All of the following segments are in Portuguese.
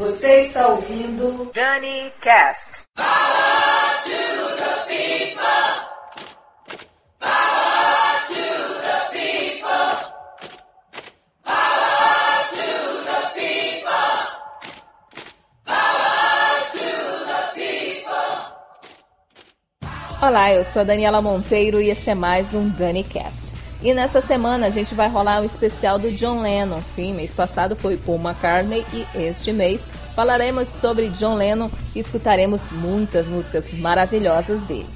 Você está ouvindo Dani Cast. Power to the people. Power to the people. Power to the people. Power to the people. Olá, eu sou a Daniela Monteiro e esse é mais um Dani Cast. E nessa semana a gente vai rolar um especial do John Lennon. Sim, mês passado foi Paul McCartney e este mês falaremos sobre John Lennon e escutaremos muitas músicas maravilhosas dele.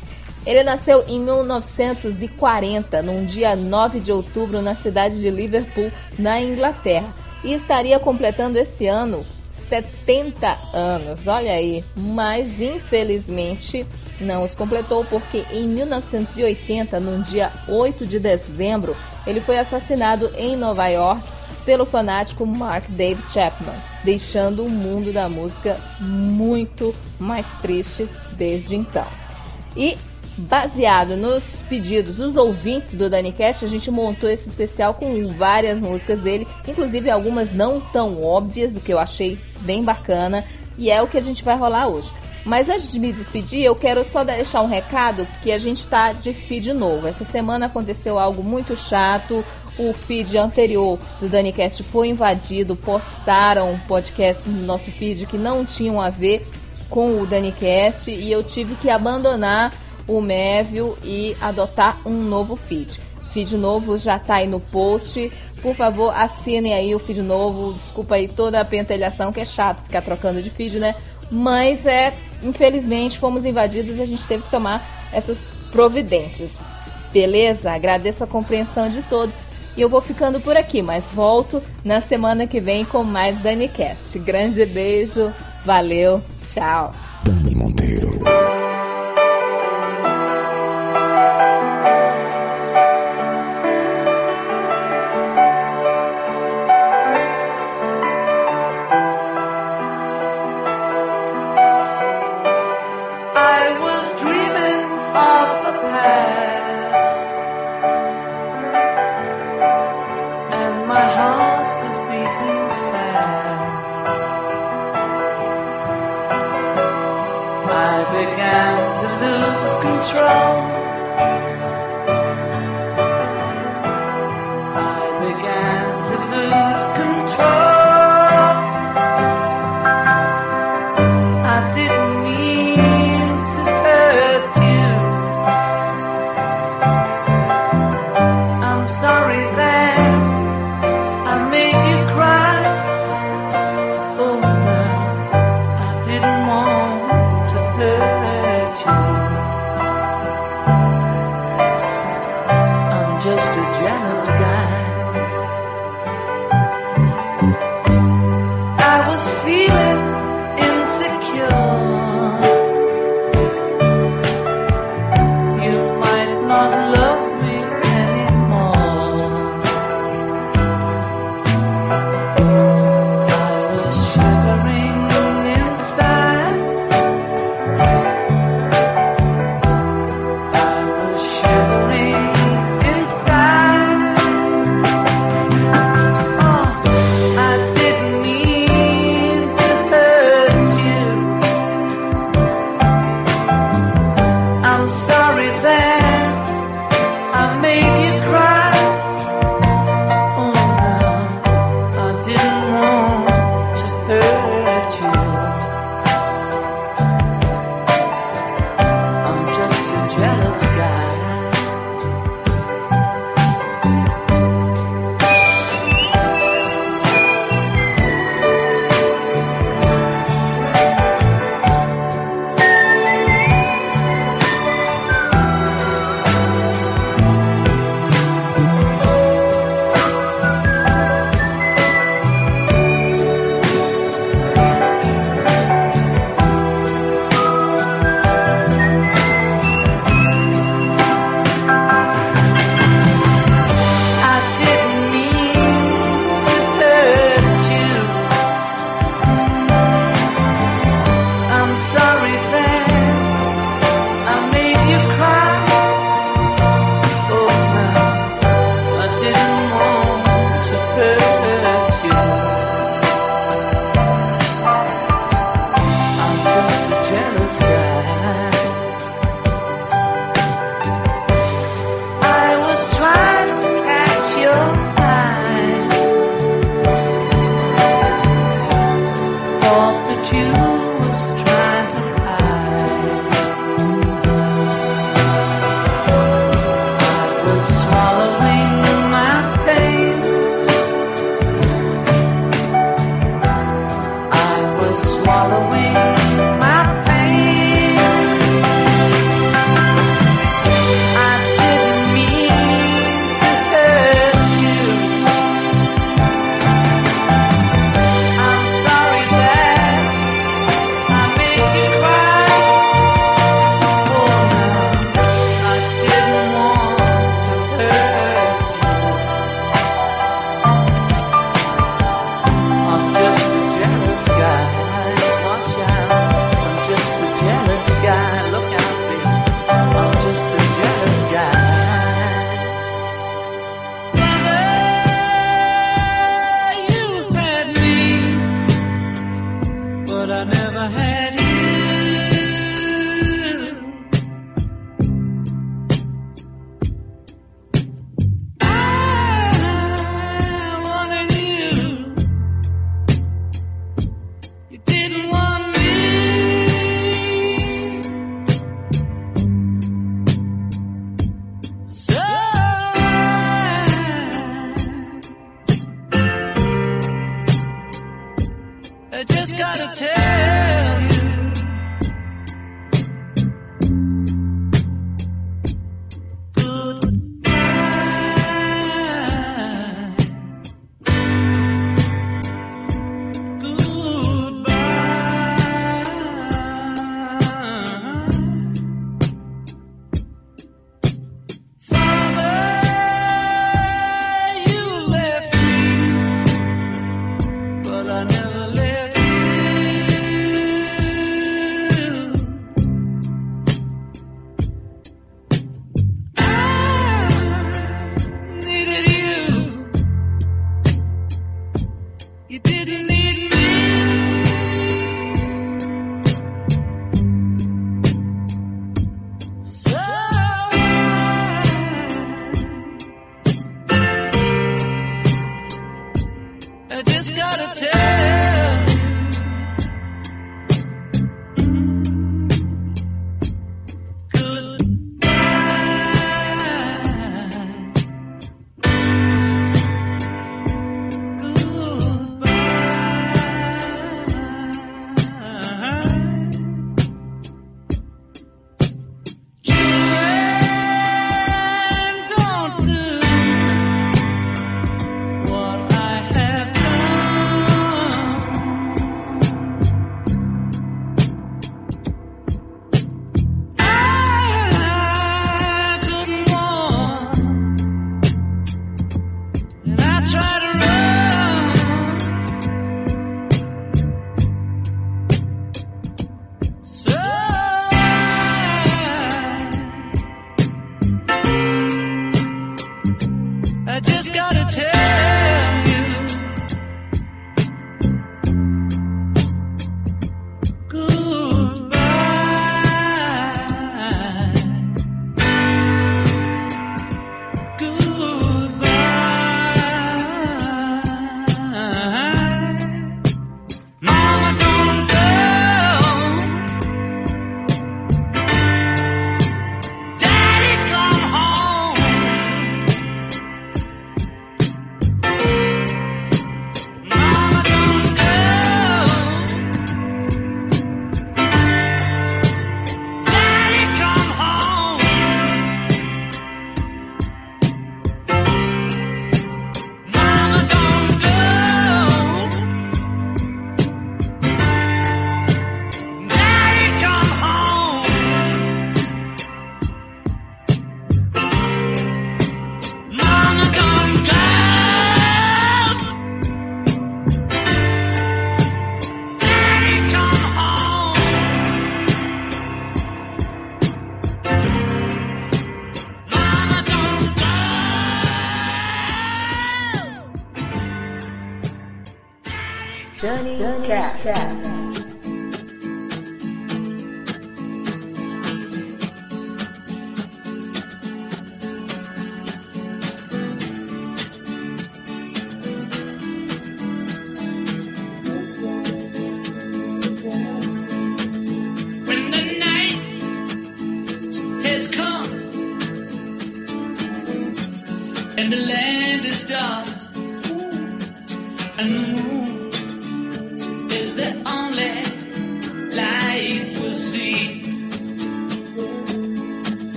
Ele nasceu em 1940, num dia 9 de outubro, na cidade de Liverpool, na Inglaterra, e estaria completando esse ano 70 anos, olha aí, mas infelizmente não os completou porque em 1980, no dia 8 de dezembro, ele foi assassinado em Nova York pelo fanático Mark David Chapman, deixando o mundo da música muito mais triste desde então. E baseado nos pedidos dos ouvintes do DaniCast, a gente montou esse especial com várias músicas dele, inclusive algumas não tão óbvias, o que eu achei bem bacana, e é o que a gente vai rolar hoje. Mas antes de me despedir, eu quero só deixar um recado que a gente está de feed novo. Essa semana aconteceu algo muito chato. O feed anterior do DaniCast foi invadido, postaram podcast no nosso feed que não tinham a ver com o DaniCast e eu tive que abandonar o Mévio e adotar um novo feed. Feed novo já está aí no post. Por favor, assinem aí o feed novo. Desculpa aí toda a pentelhação, que é chato ficar trocando de feed, né? Mas é, infelizmente, fomos invadidos e a gente teve que tomar essas providências. Beleza? Agradeço a compreensão de todos. E eu vou ficando por aqui, mas volto na semana que vem com mais DaniCast. Grande beijo, valeu, tchau. Dani Monteiro.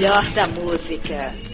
Melhor da música.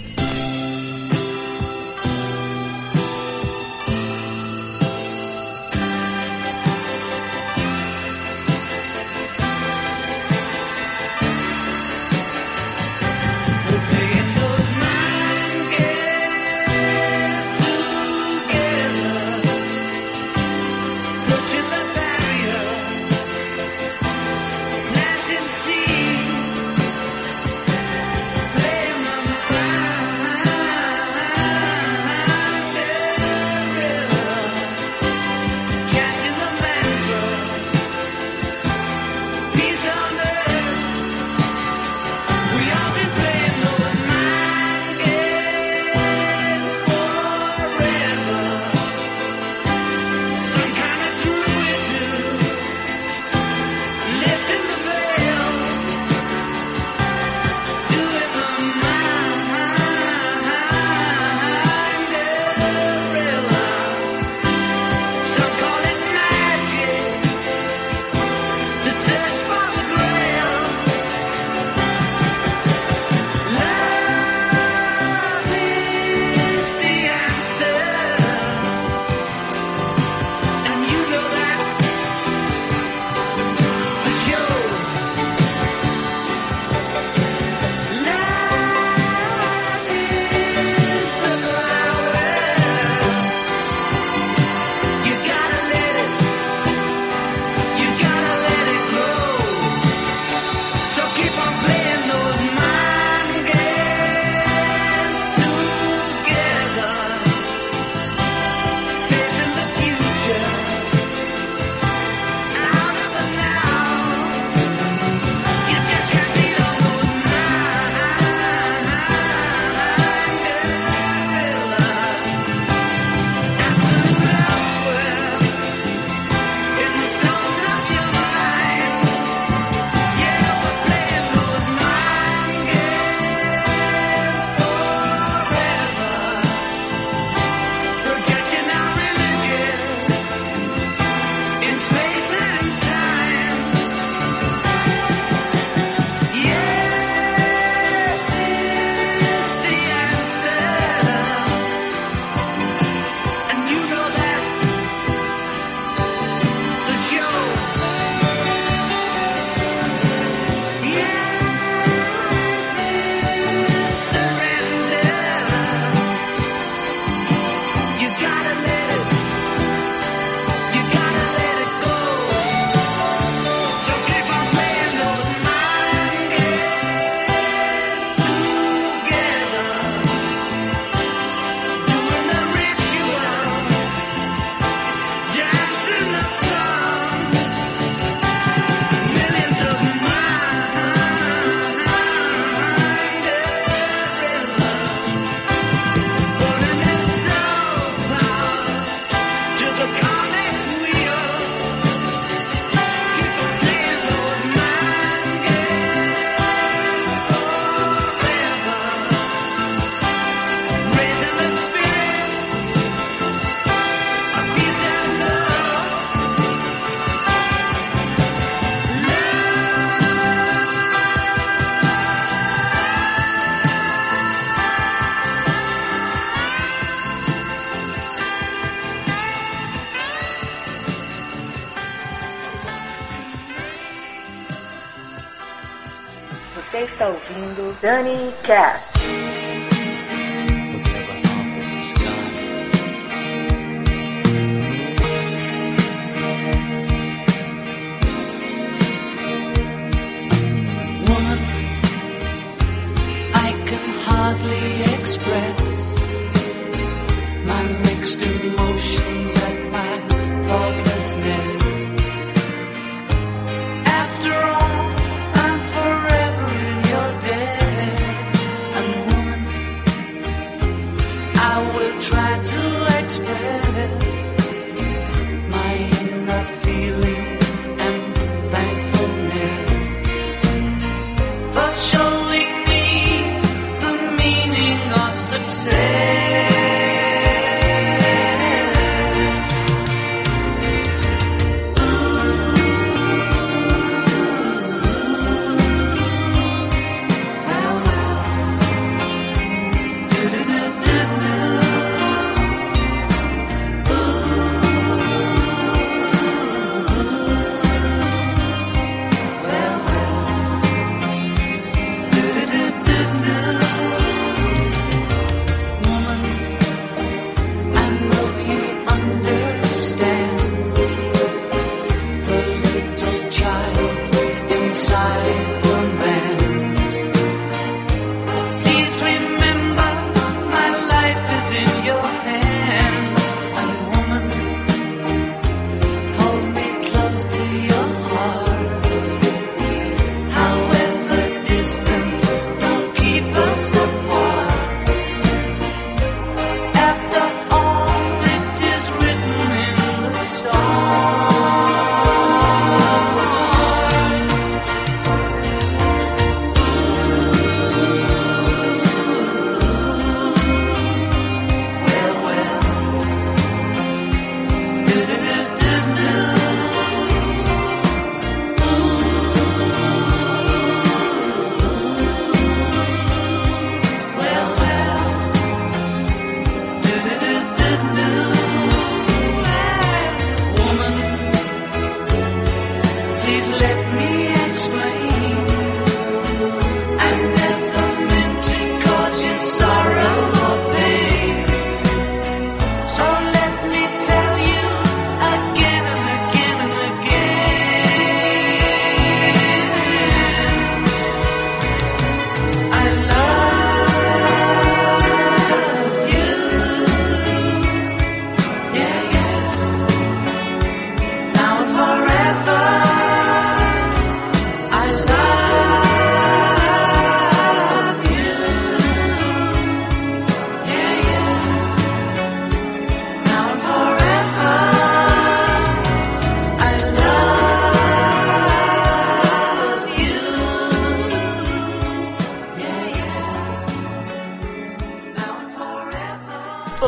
Danny Cast.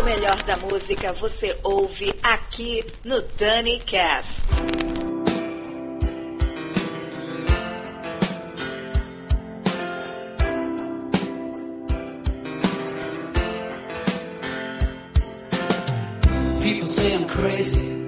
melhor da música você ouve aqui no Dani Cast. Crazy.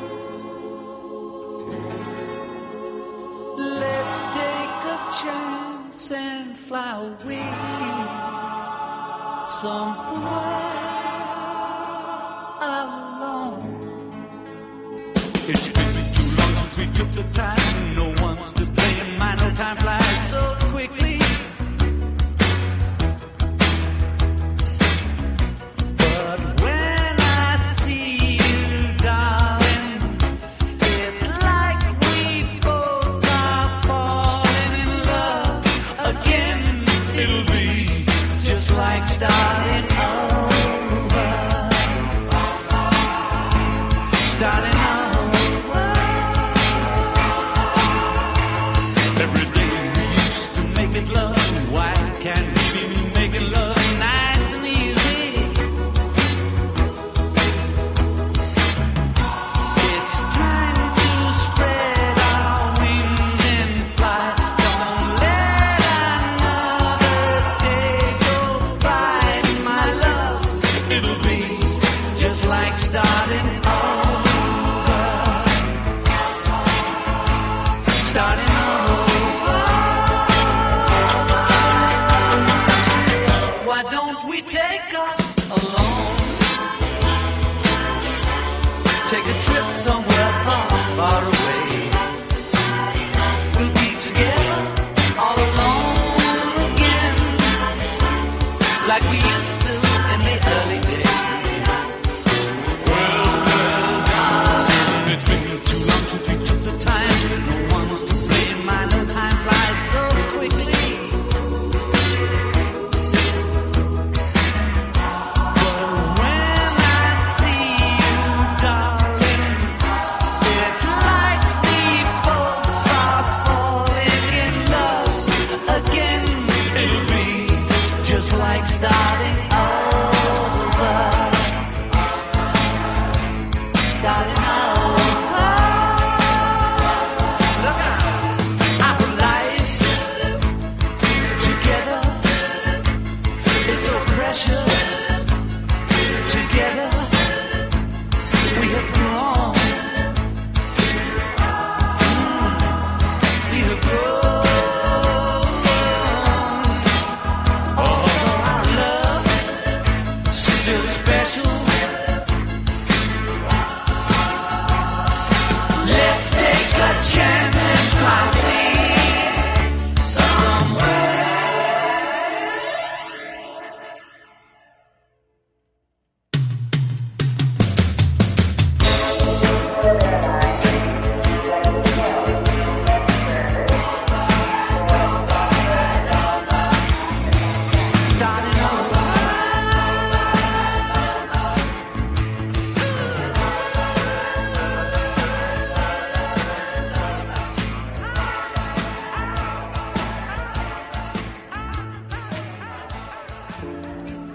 away somewhere alone. It's been too long since we took the time. No one's to.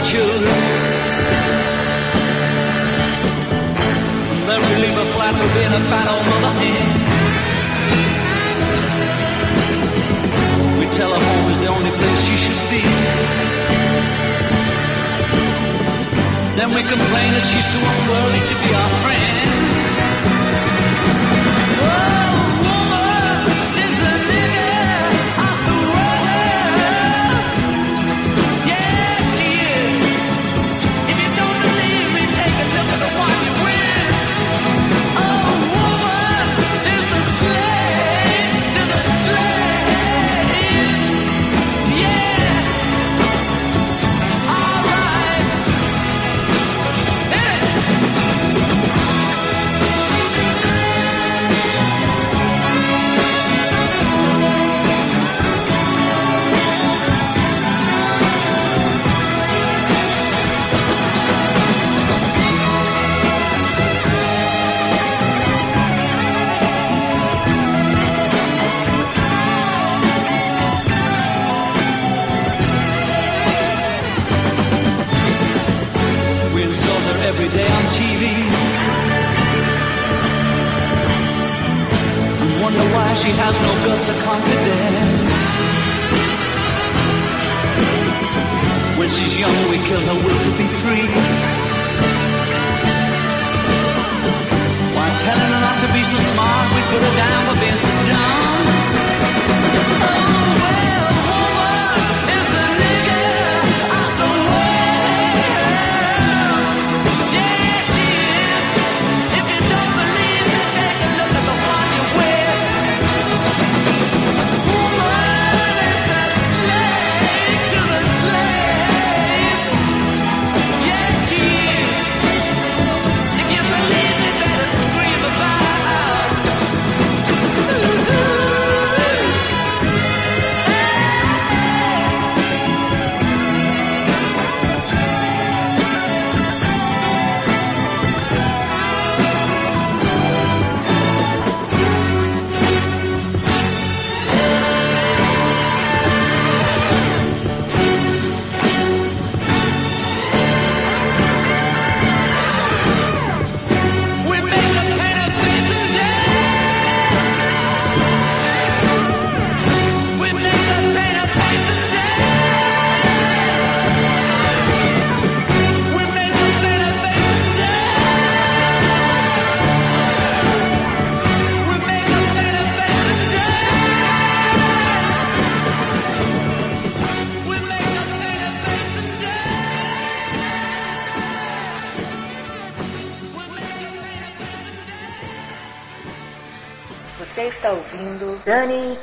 our children. And then we leave a flat with being a fat old mother hen. We tell her home is the only place she should be. Then we complain that she's too unworthy to be our friend.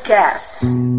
Podcast.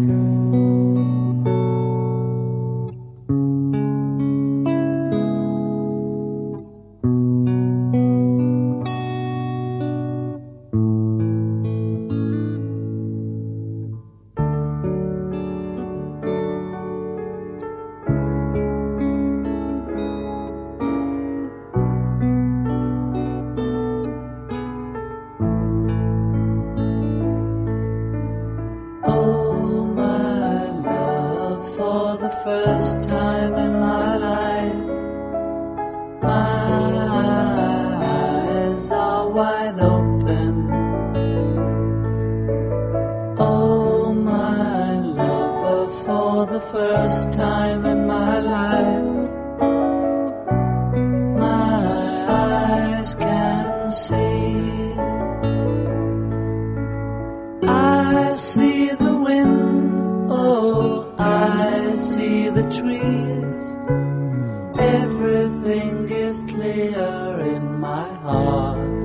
see the wind, oh, I see the trees. Everything is clear in my heart.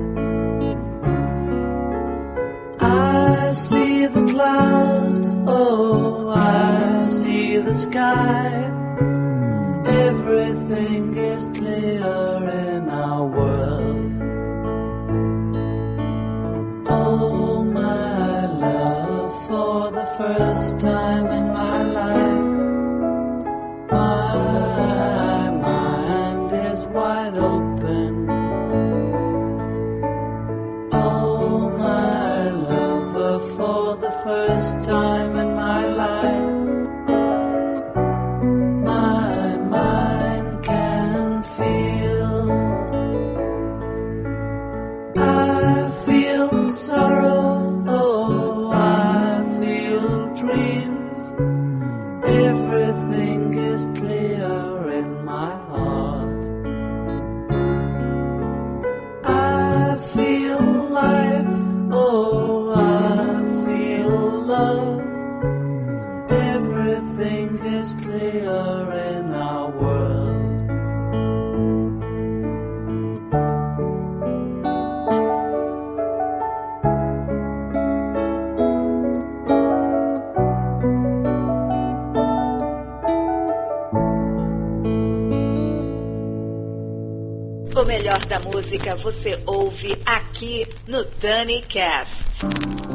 I see the clouds, oh, I see the sky. Everything is clear time. O melhor da música você ouve aqui no Dani Cast.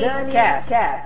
The Cast. Cast.